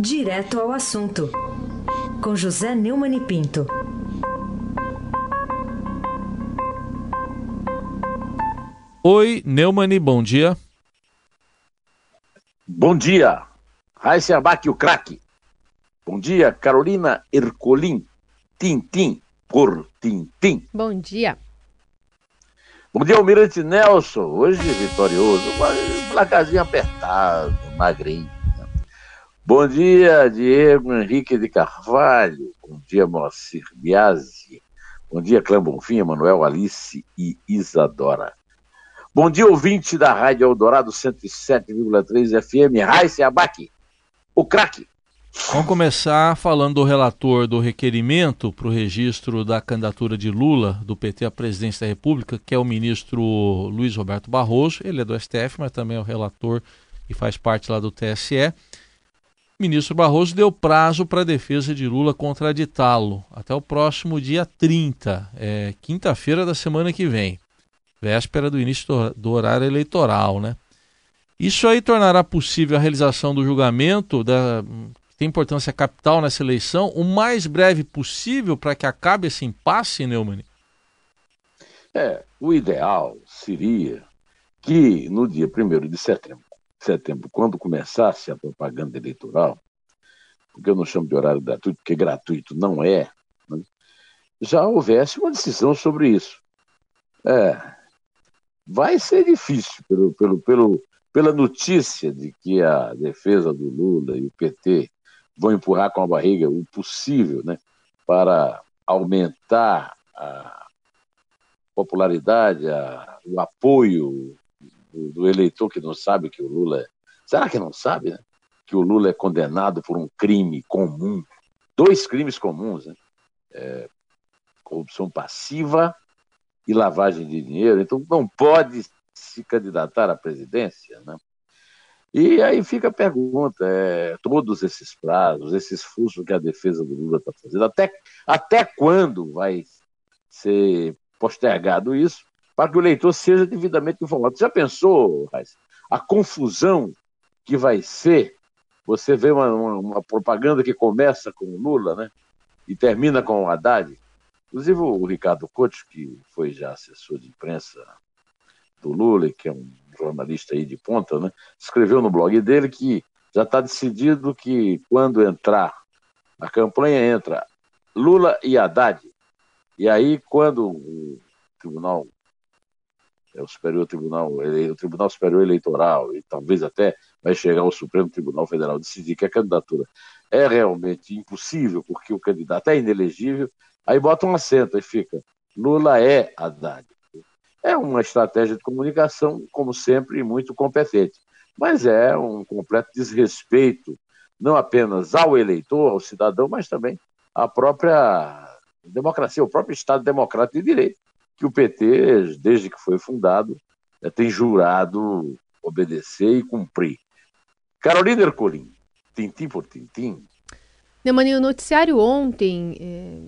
Direto ao assunto, com José Neumann e Pinto. Oi, Neumani, bom dia. Bom dia, Raíssa Abac, o craque. Bom dia, Carolina Ercolim, Tintim por Tintim. Bom dia. Bom dia, Almirante Nelson, hoje vitorioso, placazinho apertado, magrinho. Bom dia, Diego Henrique de Carvalho. Bom dia, Moacir Biasi. Bom dia, Clã Bonfim, Manuel Alice e Isadora. Bom dia, ouvinte da Rádio Eldorado 107,3 FM, Raíssa Abac, o craque. Vamos começar falando do relator do requerimento para o registro da candidatura de Lula, do PT à presidência da República, que é o ministro Luiz Roberto Barroso. Ele é do STF, mas também é o relator e faz parte lá do TSE ministro Barroso deu prazo para a defesa de Lula contraditá-lo até o próximo dia 30, é, quinta-feira da semana que vem, véspera do início do, horário eleitoral, né? Isso aí tornará possível a realização do julgamento da tem importância capital nessa eleição o mais breve possível para que acabe esse impasse, Neumann? É, o ideal seria que no dia 1 de setembro setembro, quando começasse a propaganda eleitoral, porque eu não chamo de horário gratuito, porque gratuito não é, né, já houvesse uma decisão sobre isso. É, vai ser difícil pelo, pelo, pelo, pela notícia de que a defesa do Lula e o PT vão empurrar com a barriga o possível né, para aumentar a popularidade, a, o apoio do, do, eleitor que não sabe que o Lula é. Será que não sabe, né? Que o Lula é condenado por um crime comum, dois crimes comuns, né? É, corrupção passiva e lavagem de dinheiro. Então não pode se candidatar à presidência, né? E aí fica a pergunta: é, todos esses prazos, esse esforço que a defesa do Lula está fazendo, até, até quando vai ser postergado isso? Para que o leitor seja devidamente informado. Já pensou, Raiz, a confusão que vai ser você vê uma, uma, uma, propaganda que começa com o Lula, né? E termina com o Haddad. Inclusive o Ricardo Couto, que foi já assessor de imprensa do Lula, que é um jornalista aí de ponta, né? Escreveu no blog dele que já está decidido que quando entrar a campanha entra Lula e Haddad. E aí, quando o Tribunal é o Superior Tribunal, o Tribunal Superior Eleitoral, e talvez até vai chegar ao Supremo Tribunal Federal decidir que a candidatura é realmente impossível, porque o candidato é inelegível, aí bota um acento e fica, Lula é Haddad. É uma estratégia de comunicação, como sempre, muito competente, mas é um completo desrespeito, não apenas ao eleitor, ao cidadão, mas também à própria democracia, ao próprio Estado democrático de direito que o PT, desde que foi fundado, eh, tem jurado obedecer e cumprir. Carolina Ercolim, tintim por tintim. Neumani, o noticiário ontem é,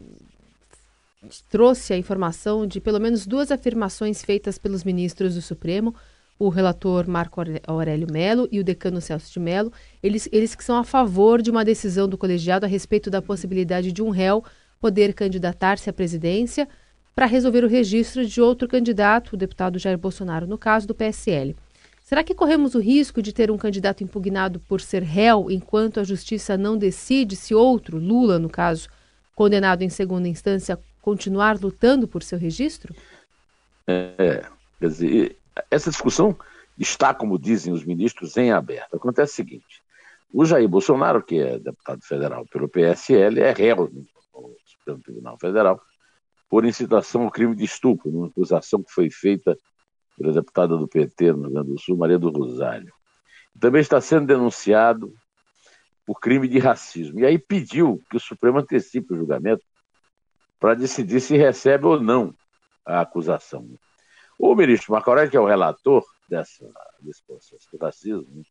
trouxe a informação de pelo menos duas afirmações feitas pelos ministros do Supremo, o relator Marco Aurélio Melo e o decano Celso de Melo, eles, eles que são a favor de uma decisão do colegiado a respeito da possibilidade de um réu poder candidatar-se à presidência para resolver o registro de outro candidato, o deputado Jair Bolsonaro, no caso do PSL. Será que corremos o risco de ter um candidato impugnado por ser réu enquanto a justiça não decide se outro, Lula no caso, condenado em segunda instância, continuar lutando por seu registro? É, quer dizer, essa discussão está, como dizem os ministros, em aberto. Acontece o seguinte: o Jair Bolsonaro, que é deputado federal pelo PSL, é réu no Supremo Tribunal Federal por incitação ao crime de estupro, numa acusação que foi feita pela deputada do PT no Rio Grande do Sul, Maria do Rosário. Também está sendo denunciado por crime de racismo. E aí pediu que o Supremo antecipe o julgamento para decidir se recebe ou não a acusação. O ministro Marco Aurélio, que é o relator dessa, desse processo de racismo,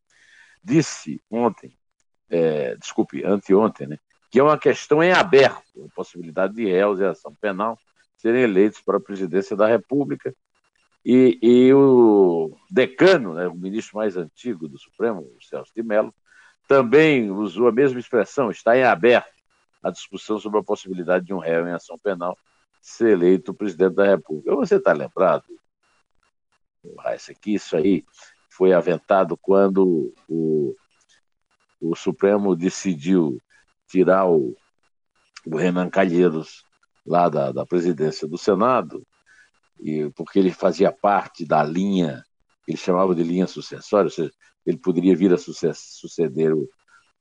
disse ontem, é, desculpe, anteontem, né, que é uma questão em aberto, a possibilidade de réus e ação penal serem eleitos para a presidência da República. E, e o decano, né, o ministro mais antigo do Supremo, o Celso de Mello, também usou a mesma expressão, está em aberto a discussão sobre a possibilidade de um réu em ação penal ser eleito presidente da República. Você está lembrado, Raíssa, que isso aí foi aventado quando o, o Supremo decidiu tirar o, o Renan Calheiros lá da, da presidência do Senado, e, porque ele fazia parte da linha, ele chamava de linha sucessória, ou seja, ele poderia vir a suceder o,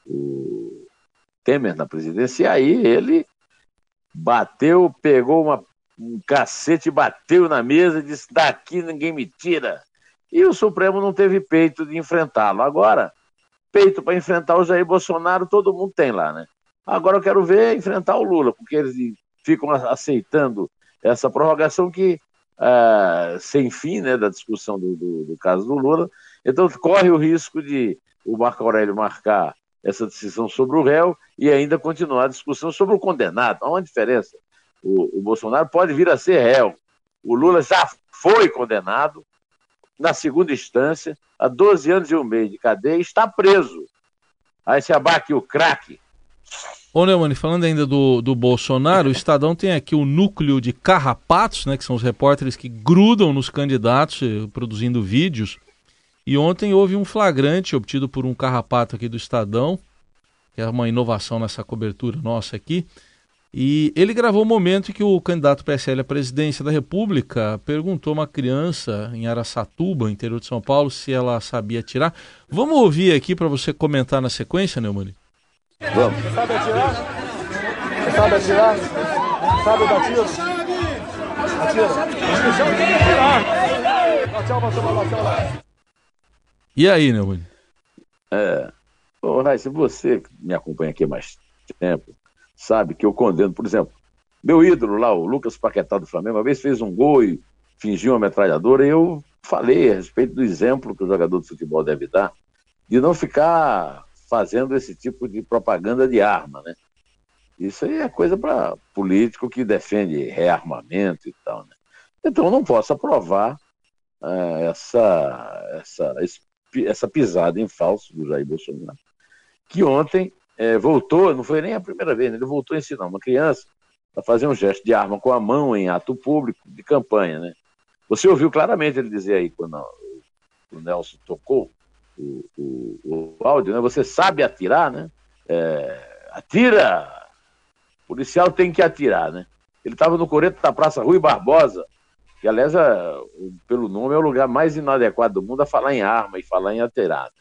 o Temer na presidência, e aí ele bateu, pegou uma, um cacete, bateu na mesa e disse: daqui ninguém me tira. E o Supremo não teve peito de enfrentá-lo. Agora, peito para enfrentar o Jair Bolsonaro, todo mundo tem lá, né? Agora eu quero ver enfrentar o Lula, porque eles ficam aceitando essa prorrogação que, uh, sem fim, né, da discussão do, do, do caso do Lula, então corre o risco de o Marco Aurélio marcar essa decisão sobre o réu e ainda continuar a discussão sobre o condenado. Há uma diferença. O, o Bolsonaro pode vir a ser réu. O Lula já foi condenado na segunda instância, a 12 anos e um mês de cadeia, e está preso. Aí se abaque o craque. Ô Neumann, falando ainda do, do Bolsonaro, o Estadão tem aqui o núcleo de carrapatos, né, que são os repórteres que grudam nos candidatos, eh, produzindo vídeos. E ontem houve um flagrante obtido por um carrapato aqui do Estadão, que é uma inovação nessa cobertura nossa aqui. E ele gravou o um momento em que o candidato PSL à presidência da República perguntou a uma criança em Araçatuba, interior de São Paulo, se ela sabia atirar. Vamos ouvir aqui para você comentar na sequência, Neumann? Vamos. Sabe atirar? Você sabe atirar? Sabe dar tiro? Atira. Tchau tchau lá. E aí, Neumann? É. Ô, Raíssa, você me acompanha aqui há mais tempo, sabe que eu condeno, por exemplo, meu ídolo lá, o Lucas Paquetá do Flamengo, uma vez fez um gol e fingiu uma metralhadora, e eu falei a respeito do exemplo que o jogador de futebol deve dar, de não ficar fazendo esse tipo de propaganda de arma, né? Isso aí é coisa para político que defende rearmamento e tal, né? Então não posso aprovar uh, essa, essa, essa pisada em falso do Jair Bolsonaro, que ontem é, voltou, não foi nem a primeira vez, né? ele voltou a ensinar uma criança a fazer um gesto de arma com a mão em ato público de campanha, né? Você ouviu claramente ele dizer aí, quando o Nelson tocou o, o, o áudio, né? Você sabe atirar, né? É, atira! O policial tem que atirar, né? Ele estava no coreto da Praça Rui Barbosa, que aliás, é, pelo nome, é o lugar mais inadequado do mundo a falar em arma e falar em aterada.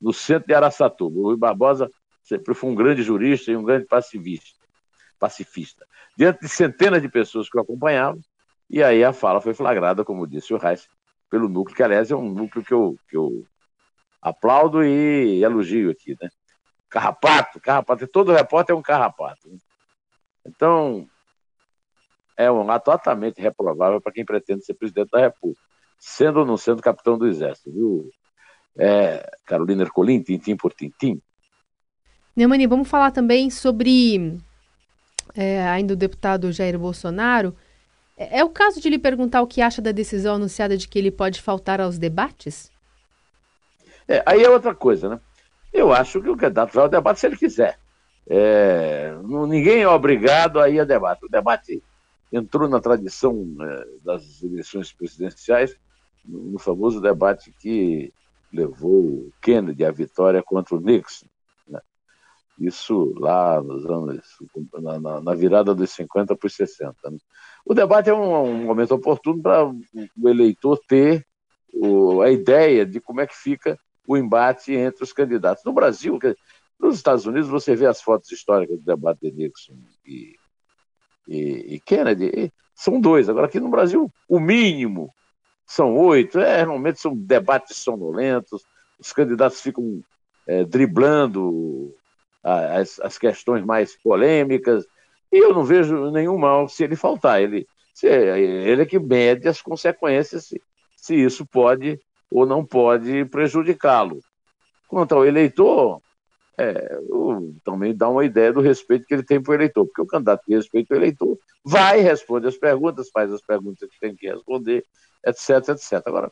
No centro de Araçatuba. O Rui Barbosa sempre foi um grande jurista e um grande pacifista. pacifista. Diante de centenas de pessoas que o acompanhavam, e aí a fala foi flagrada, como disse o Reis, pelo núcleo, que aliás é um núcleo que eu, que eu aplaudo e elogio aqui, né? Carrapato, carrapato, todo repórter é um carrapato. Né? Então, é um ato altamente reprovável para quem pretende ser presidente da República, sendo ou não sendo capitão do Exército, viu? É, Carolina Ercolim, tintim por tintim. Neumani, vamos falar também sobre é, ainda o deputado Jair Bolsonaro. É, é o caso de lhe perguntar o que acha da decisão anunciada de que ele pode faltar aos debates? É, aí é outra coisa, né? Eu acho que o candidato vai ao debate se ele quiser. É, ninguém é obrigado a ir a debate. O debate entrou na tradição é, das eleições presidenciais, no, famoso debate que levou Kennedy à vitória contra o Nixon. Né? Isso lá nos anos, na, na, virada dos 50 para os 60. Né? O debate é um, um momento oportuno para o eleitor ter o, a ideia de como é que fica o embate entre os candidatos. No Brasil, nos Estados Unidos, você vê as fotos históricas do debate de Nixon e e, e Kennedy, e são dois. Agora, aqui no Brasil, o mínimo são oito. É, normalmente são debates sonolentos, os candidatos ficam é, driblando as, as questões mais polêmicas, e eu não vejo nenhum mal se ele faltar. Ele, se, ele é que mede as consequências, se, se isso pode ou não pode prejudicá-lo. Quanto ao eleitor, é, também dá uma ideia do respeito que ele tem para o eleitor, porque o candidato que respeita o eleitor vai, responde as perguntas, faz as perguntas que tem que responder, etc, etc. Agora,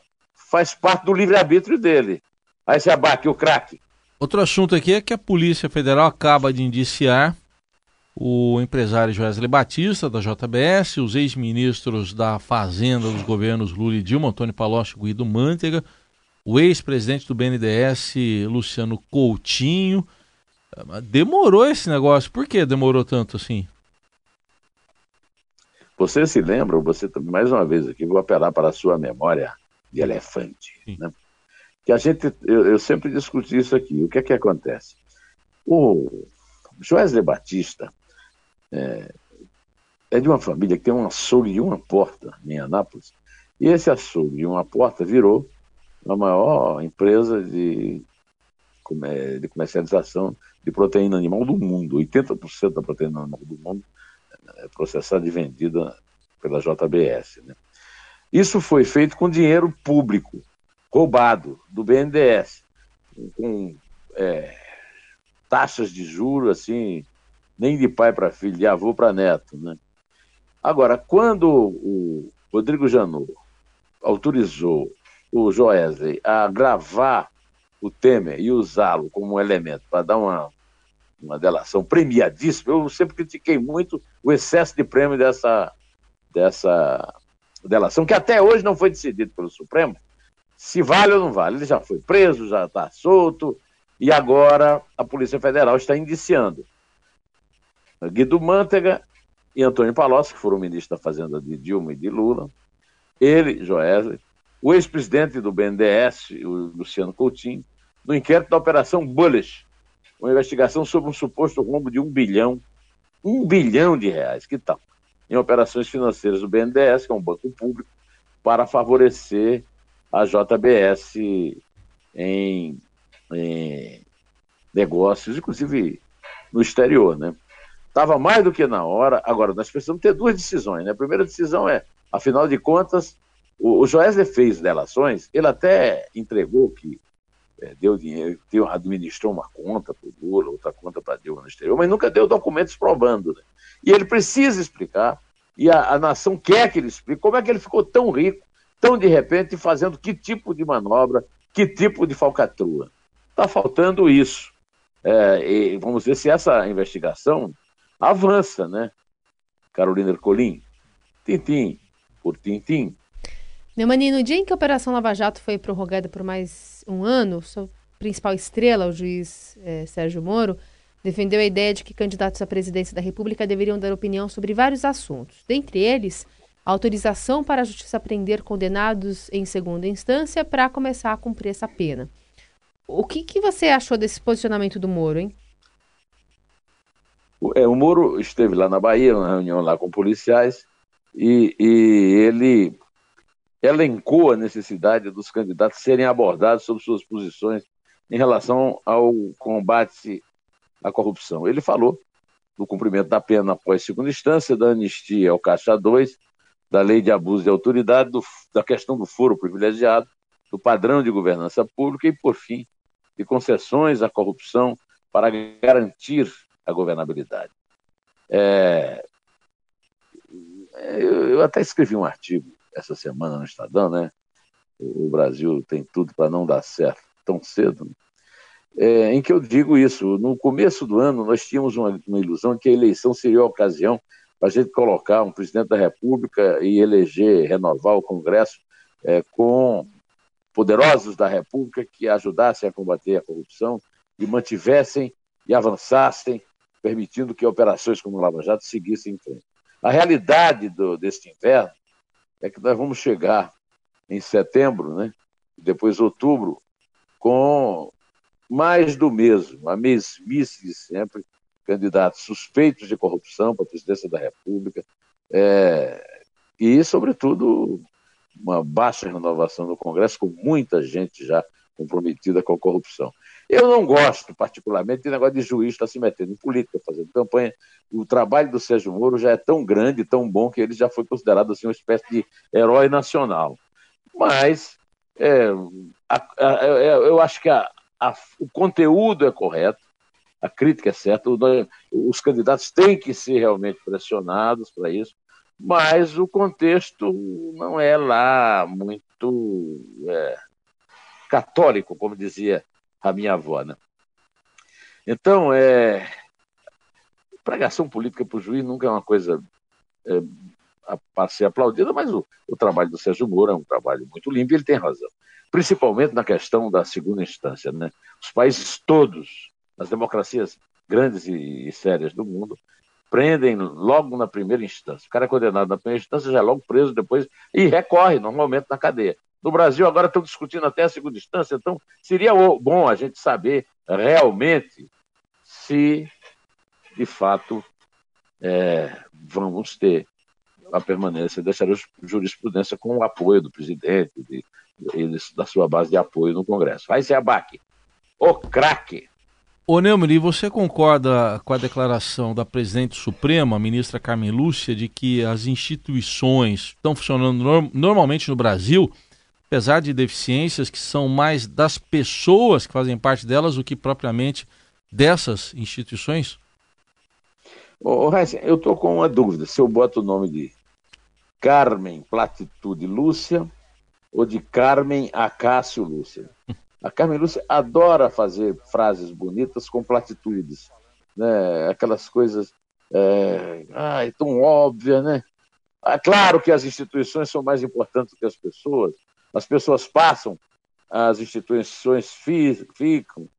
faz parte do livre-arbítrio dele. Aí se abate o craque. Outro assunto aqui é que a Polícia Federal acaba de indiciar o empresário Joesley Batista, da JBS, os ex-ministros da Fazenda dos governos Lula e Dilma, Antônio Palocci e Guido Mantega, o ex-presidente do BNDES, Luciano Coutinho. Demorou esse negócio. Por que demorou tanto assim? Você se lembra, você mais uma vez aqui, vou apelar para a sua memória de elefante. Né? Que a gente, eu, eu, sempre discuti isso aqui. O que é que acontece? O Joesley Batista é, é, de uma família que tem um açougue de uma porta em Anápolis. E esse açougue de uma porta virou a maior empresa de, de comercialização de proteína animal do mundo. 80% da proteína animal do mundo é processada e vendida pela JBS. Né? Isso foi feito com dinheiro público, roubado do BNDES, com é, taxas de juros assim nem de pai para filho, de avô para neto. Né? Agora, quando o Rodrigo Janot autorizou o Joesley a gravar o Temer e usá-lo como elemento para dar uma, uma delação premiadíssima, eu sempre critiquei muito o excesso de prêmio dessa, dessa delação, que até hoje não foi decidido pelo Supremo, se vale ou não vale. Ele já foi preso, já está solto, e agora a Polícia Federal está indiciando Guido Mantega e Antônio Palocci, que foram ministros da Fazenda de Dilma e de Lula, ele, Joesley, o ex-presidente do BNDES, o Luciano Coutinho, no inquérito da Operação Bullish, uma investigação sobre um suposto rombo de um bilhão, um bilhão de reais, que tal? Em operações financeiras do BNDES, que é um banco público, para favorecer a JBS em, em negócios, inclusive no exterior, né? Estava mais do que na hora. Agora, nós precisamos ter duas decisões. Né? A primeira decisão é, afinal de contas, o, o Joesley fez delações, ele até entregou que é, deu dinheiro, deu, administrou uma conta para o Lula, outra conta para Dilma no exterior, mas nunca deu documentos provando. Né? E ele precisa explicar, e a, a nação quer que ele explique como é que ele ficou tão rico, tão de repente, fazendo que tipo de manobra, que tipo de falcatrua. Está faltando isso. É, e vamos ver se essa investigação avança, né? Carolina Ercolim, tintim por tintim. Neumani, no dia em que a Operação Lava Jato foi prorrogada por mais um ano, sua principal estrela, o juiz eh, Sérgio Moro, defendeu a ideia de que candidatos à presidência da República deveriam dar opinião sobre vários assuntos, dentre eles a autorização para a justiça prender condenados em segunda instância para começar a cumprir essa pena. O que, que você achou desse posicionamento do Moro, hein? O, é, o Moro esteve lá na Bahia, numa reunião lá com policiais, e, e ele elencou a necessidade dos candidatos serem abordados sobre suas posições em relação ao combate à corrupção. Ele falou do cumprimento da pena após segunda instância, da anistia ao Caixa 2, da lei de abuso de autoridade, do, da questão do foro privilegiado, do padrão de governança pública e, por fim, de concessões à corrupção para garantir a governabilidade. É, eu, eu, até escrevi um artigo essa semana no Estadão, né? O Brasil tem tudo para não dar certo tão cedo, é, em que eu digo isso. No começo do ano, nós tínhamos uma, uma ilusão que a eleição seria a ocasião para a gente colocar um presidente da República e eleger, renovar o Congresso é, com poderosos da República que ajudassem a combater a corrupção e mantivessem e avançassem permitindo que operações como o Lava Jato seguissem em frente. A realidade do, deste inverno é que nós vamos chegar em setembro, né, depois outubro, com mais do mesmo, a mesmice de sempre, candidatos suspeitos de corrupção para a presidência da República, é, e, sobretudo, uma baixa renovação do Congresso, com muita gente já comprometida com a corrupção. Eu não gosto, particularmente, de negócio de juiz estar se metendo em política, fazendo campanha. O trabalho do Sérgio Moro já é tão grande, tão bom, que ele já foi considerado assim, uma espécie de herói nacional. Mas é, a, a, eu acho que a, o conteúdo é correto, a crítica é certa, os candidatos têm que ser realmente pressionados para isso, mas o contexto não é lá muito é, católico, como dizia a minha avó, né? Então, é, pregação política para o juiz nunca é uma coisa é, para ser aplaudida, mas o, o, trabalho do Sérgio Moro é um trabalho muito limpo e ele tem razão. Principalmente na questão da segunda instância. Né? Os países todos, as democracias grandes e, e sérias do mundo, prendem logo na primeira instância. O cara é condenado na primeira instância, já é logo preso depois e recorre normalmente na cadeia. No Brasil, agora estão discutindo até a segunda instância, então seria bom a gente saber realmente se de fato, é, vamos ter a permanência dessa jurisprudência com o apoio do presidente e da sua base de apoio no Congresso. Vai ser a BAC. O craque. Ô Neumann, você concorda com a declaração da presidente suprema, ministra Carmen Lúcia, de que as instituições estão funcionando norm normalmente no Brasil, apesar de deficiências que são mais das pessoas que fazem parte delas do que propriamente dessas instituições? Ô, Heisen, eu estou com uma dúvida. Se eu boto o nome de Carmen Platitude Lúcia ou de Carmen Acácio Lúcia. A Carmen Lúcia adora fazer frases bonitas com platitudes, né? aquelas coisas é, ai, tão óbvias, né? É claro que as instituições são mais importantes do que as pessoas. As pessoas passam, as instituições ficam.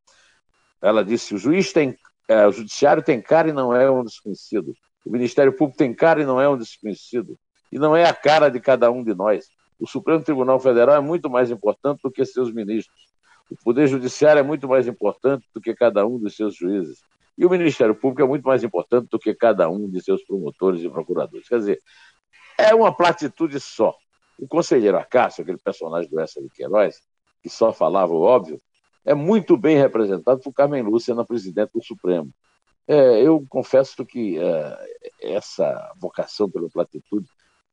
Ela disse: o juiz tem é, o judiciário tem cara e não é um desconhecido. O Ministério Público tem cara e não é um desconhecido. E não é a cara de cada um de nós. O Supremo Tribunal Federal é muito mais importante do que seus ministros. O Poder Judiciário é muito mais importante do que cada um dos seus juízes. E o Ministério Público é muito mais importante do que cada um de seus promotores e procuradores. Quer dizer, é uma platitude só. O conselheiro Acácio, aquele personagem do Essa de Queiroz, que só falava o óbvio, é muito bem representado por Carmen Lúcia na presidente do Supremo. É, eu confesso que é, essa vocação pela platitude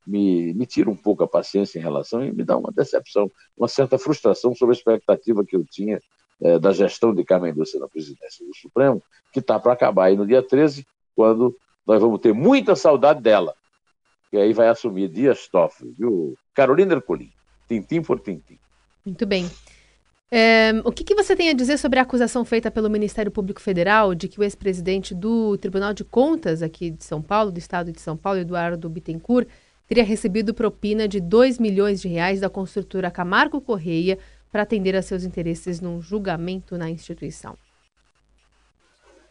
me, me tira um pouco a paciência em relação e me dá uma decepção, uma certa frustração sobre a expectativa que eu tinha é, da gestão de Carmen Lúcia na presidência do Supremo, que está para acabar aí no dia 13, quando nós vamos ter muita saudade dela, que aí vai assumir Dias Toffoli, viu? Carolina Ercolim, tintim por tintim. Muito bem. É, o que, que, você tem a dizer sobre a acusação feita pelo Ministério Público Federal de que o ex-presidente do Tribunal de Contas aqui de São Paulo, do Estado de São Paulo, Eduardo Bittencourt, teria recebido propina de 2 milhões de reais da construtora Camargo Correia para atender a seus interesses num julgamento na instituição?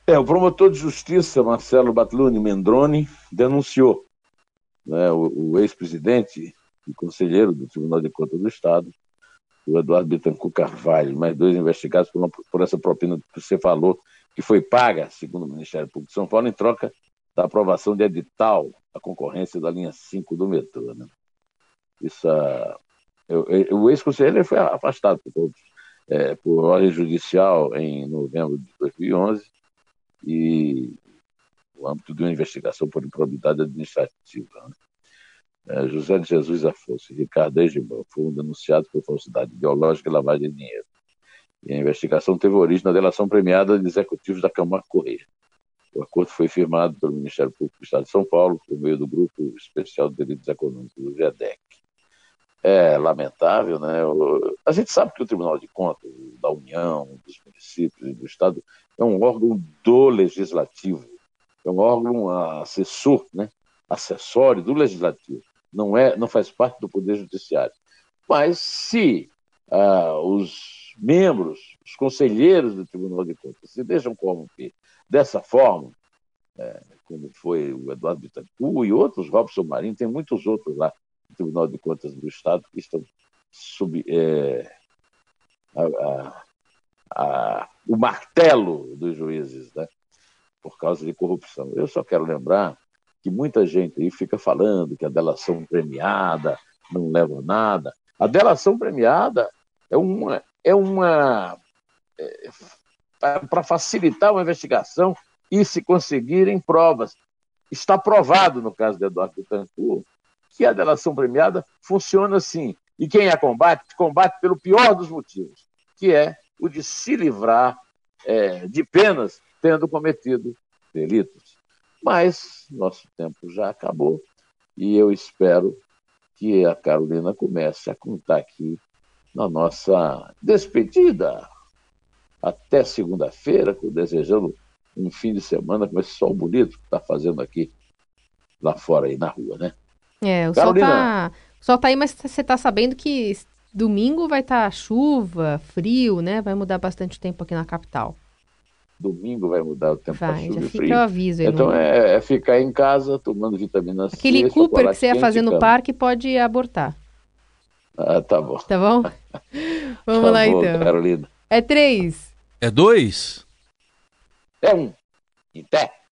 É, o promotor de justiça, Marcelo Batluni Mendrone, denunciou né, o, o ex-presidente e conselheiro do Tribunal de Contas do Estado, o Eduardo Bittencourt Carvalho, mais dois investigados por, uma, por, essa propina que você falou, que foi paga, segundo o Ministério Público de São Paulo, em troca da aprovação de edital a concorrência da linha 5 do metrô. Né? Isso, uh, eu, eu, o ex-conselheiro foi afastado por, é, por ordem judicial em novembro de 2011 e no âmbito de uma investigação por improbidade administrativa. Né? É, José de Jesus Afonso e Ricardo Egibão foram denunciados por falsidade ideológica e lavagem de dinheiro. E a investigação teve origem na delação premiada de executivos da Câmara Correia. O acordo foi firmado pelo Ministério Público do Estado de São Paulo, por meio do Grupo Especial de Delitos Econômicos, do GEDEC. É lamentável, né? A gente sabe que o Tribunal de Contas da União, dos municípios e do Estado é um órgão do Legislativo, é um órgão assessor, né? acessório do Legislativo não, é, não faz parte do Poder Judiciário. Mas se ah, os membros, os conselheiros do Tribunal de Contas se deixam corromper dessa forma, é, como foi o Eduardo Bittencourt e outros, Robson Marinho, tem muitos outros lá no Tribunal de Contas do Estado que estão sob é, a, a, a, o martelo dos juízes, né, por causa de corrupção. Eu só quero lembrar que muita gente aí fica falando que a delação premiada não leva a nada. A delação premiada é uma. É uma é, para facilitar uma investigação e se conseguirem provas. Está provado, no caso de Eduardo Betancourt, que a delação premiada funciona assim. E quem a combate, combate pelo pior dos motivos, que é o de se livrar é, de penas tendo cometido delitos. Mas nosso tempo já acabou e eu espero que a Carolina comece a contar aqui na nossa despedida. Até segunda-feira, desejando um fim de semana com esse sol bonito que está fazendo aqui, lá fora aí na rua, né? É, o Carolina. sol tá, o sol tá aí, mas você tá sabendo que domingo vai estar chuva, frio, né? Vai mudar bastante o tempo aqui na capital. Domingo vai mudar o tempo para Vai, chuva já fica frio. o aviso aí. Então é, é ficar em casa tomando vitamina C. Aquele Cooper que você ia fazer no parque pode abortar, Ah, tá bom. tá bom? Vamos Tá lá bom, então. Carolina. É três. É dois? É um. Em pé.